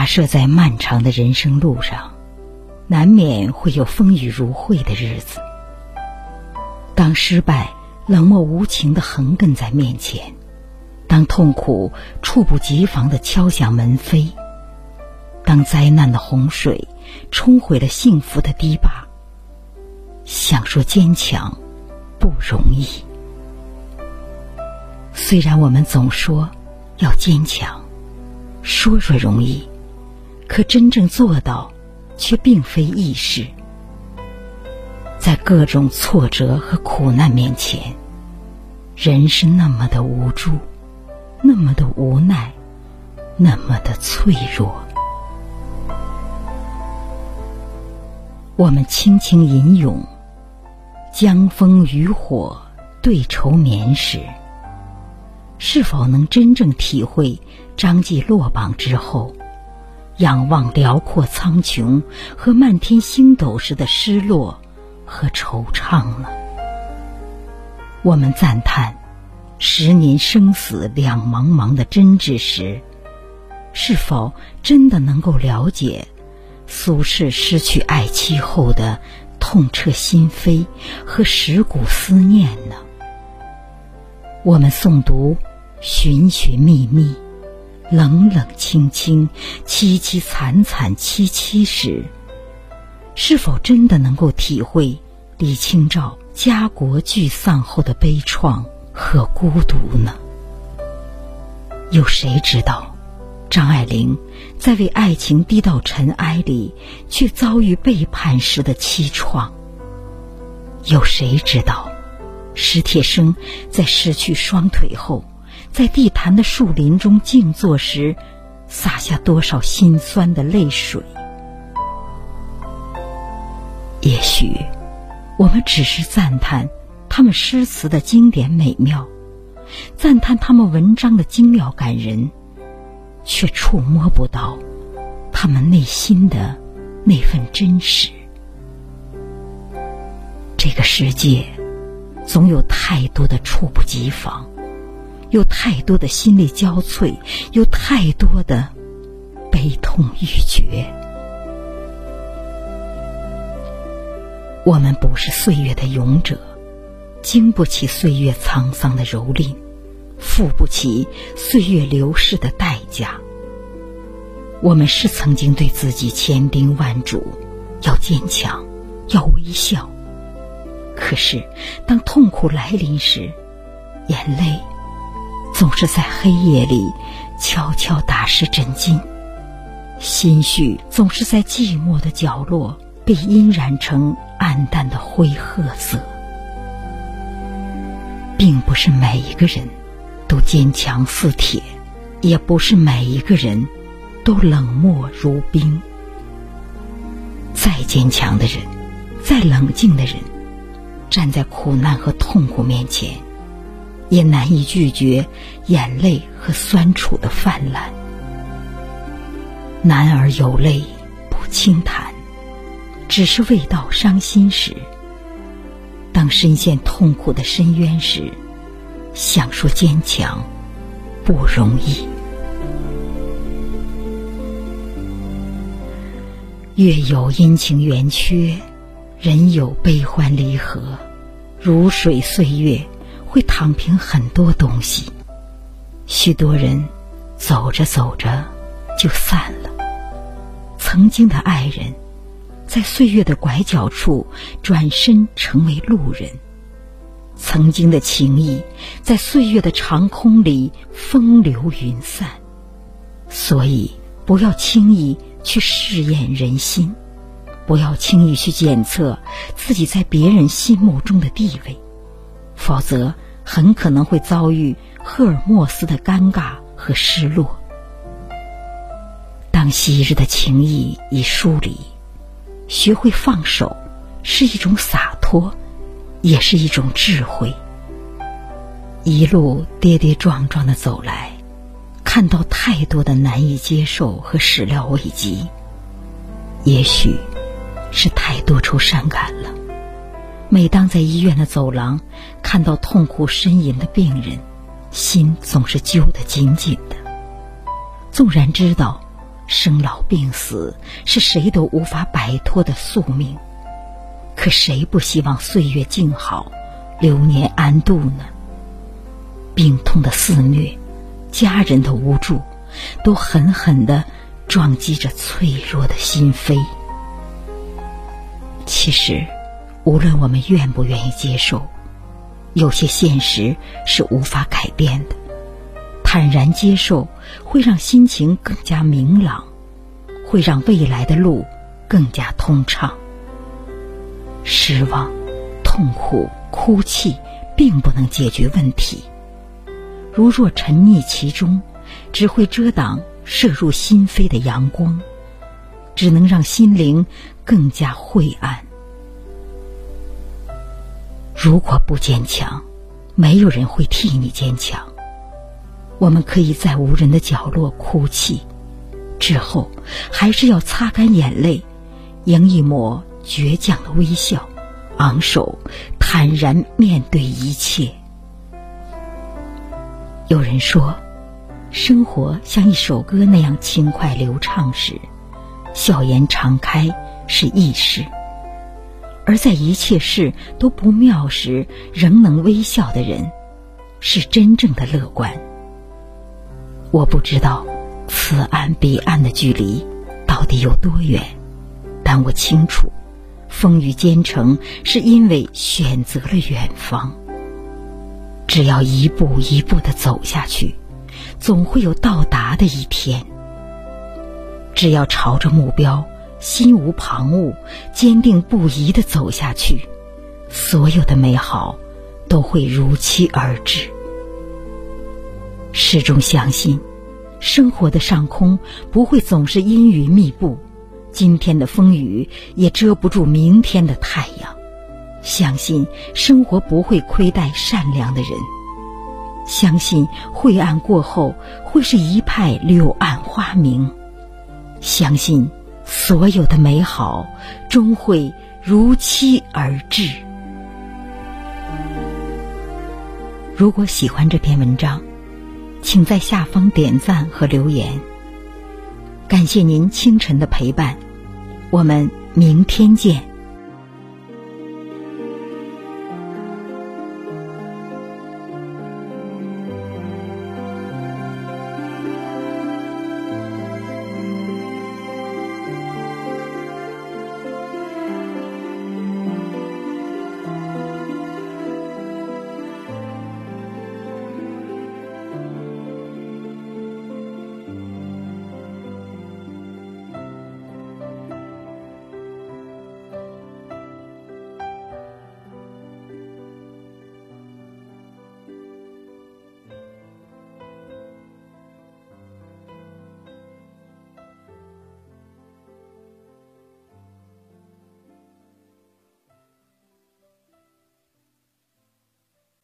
跋涉在漫长的人生路上，难免会有风雨如晦的日子。当失败冷漠无情的横亘在面前，当痛苦猝不及防的敲响门扉，当灾难的洪水冲毁了幸福的堤坝，想说坚强不容易。虽然我们总说要坚强，说说容易，可真正做到却并非易事。在各种挫折和苦难面前，人是那么的无助，那么的无奈，那么的脆弱。我们轻轻吟咏“江枫渔火对愁眠”时，是否能真正体会张继落榜之后，仰望辽阔苍穹和漫天星斗时的失落？和惆怅了。我们赞叹十年生死两茫茫的真挚时，是否真的能够了解苏轼失去爱妻后的痛彻心扉和蚀骨思念呢？我们诵读寻寻觅觅、冷冷清清、凄凄惨惨戚戚时，是否真的能够体会李清照家国俱丧后的悲怆和孤独呢？有谁知道，张爱玲在为爱情低到尘埃里，却遭遇背叛时的凄怆？有谁知道，史铁生在失去双腿后，在地坛的树林中静坐时，洒下多少心酸的泪水？也许，我们只是赞叹他们诗词的经典美妙，赞叹他们文章的精妙感人，却触摸不到他们内心的那份真实。这个世界，总有太多的猝不及防，有太多的心力交瘁，有太多的悲痛欲绝。我们不是岁月的勇者，经不起岁月沧桑的蹂躏，付不起岁月流逝的代价。我们是曾经对自己千叮万嘱，要坚强，要微笑。可是，当痛苦来临时，眼泪总是在黑夜里悄悄打湿枕巾，心绪总是在寂寞的角落。被阴染成暗淡的灰褐色，并不是每一个人都坚强似铁，也不是每一个人都冷漠如冰。再坚强的人，再冷静的人，站在苦难和痛苦面前，也难以拒绝眼泪和酸楚的泛滥。男儿有泪不轻弹。只是未到伤心时，当深陷痛苦的深渊时，想说坚强不容易。月有阴晴圆缺，人有悲欢离合，如水岁月会躺平很多东西。许多人走着走着就散了，曾经的爱人。在岁月的拐角处，转身成为路人。曾经的情谊，在岁月的长空里风流云散。所以，不要轻易去试验人心，不要轻易去检测自己在别人心目中的地位，否则很可能会遭遇赫尔墨斯的尴尬和失落。当昔日的情谊已疏离。学会放手，是一种洒脱，也是一种智慧。一路跌跌撞撞的走来，看到太多的难以接受和始料未及，也许是太多愁善感了。每当在医院的走廊看到痛苦呻吟的病人，心总是揪得紧紧的。纵然知道生老病死是谁都无法摆脱的宿命，可谁不希望岁月静好，流年安度呢？病痛的肆虐，家人的无助，都狠狠的撞击着脆弱的心扉。其实，无论我们愿不愿意接受，有些现实是无法改变的。坦然接受，会让心情更加明朗，会让未来的路更加通畅。失望、痛苦、哭泣，并不能解决问题。如若沉溺其中，只会遮挡射入心扉的阳光，只能让心灵更加晦暗。如果不坚强，没有人会替你坚强。我们可以在无人的角落哭泣，之后还是要擦干眼泪，迎一抹倔强的微笑，昂首坦然面对一切。有人说，生活像一首歌那样轻快流畅时，笑颜常开是易事；而在一切事都不妙时，仍能微笑的人，是真正的乐观。我不知道此岸彼岸的距离到底有多远，但我清楚，风雨兼程是因为选择了远方。只要一步一步的走下去，总会有到达的一天。只要朝着目标，心无旁骛，坚定不移的走下去，所有的美好都会如期而至。始终相信，生活的上空不会总是阴云密布，今天的风雨也遮不住明天的太阳。相信生活不会亏待善良的人，相信晦暗过后会是一派柳暗花明，相信所有的美好终会如期而至。如果喜欢这篇文章。请在下方点赞和留言。感谢您清晨的陪伴，我们明天见。